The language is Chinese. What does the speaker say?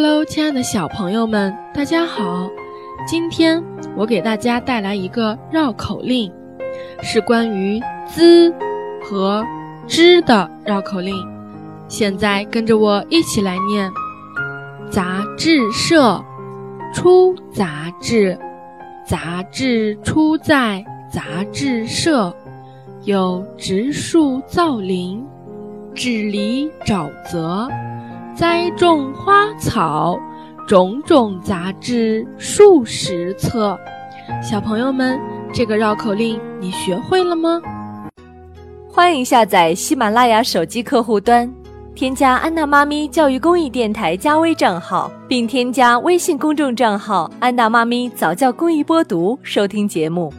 Hello，亲爱的小朋友们，大家好！今天我给大家带来一个绕口令，是关于“滋”和“知”的绕口令。现在跟着我一起来念：杂志社出杂志，杂志出在杂志社，有植树造林，治理沼泽。栽种花草，种种杂志数十册。小朋友们，这个绕口令你学会了吗？欢迎下载喜马拉雅手机客户端，添加安娜妈咪教育公益电台加微账号，并添加微信公众账号“安娜妈咪早教公益播读”收听节目。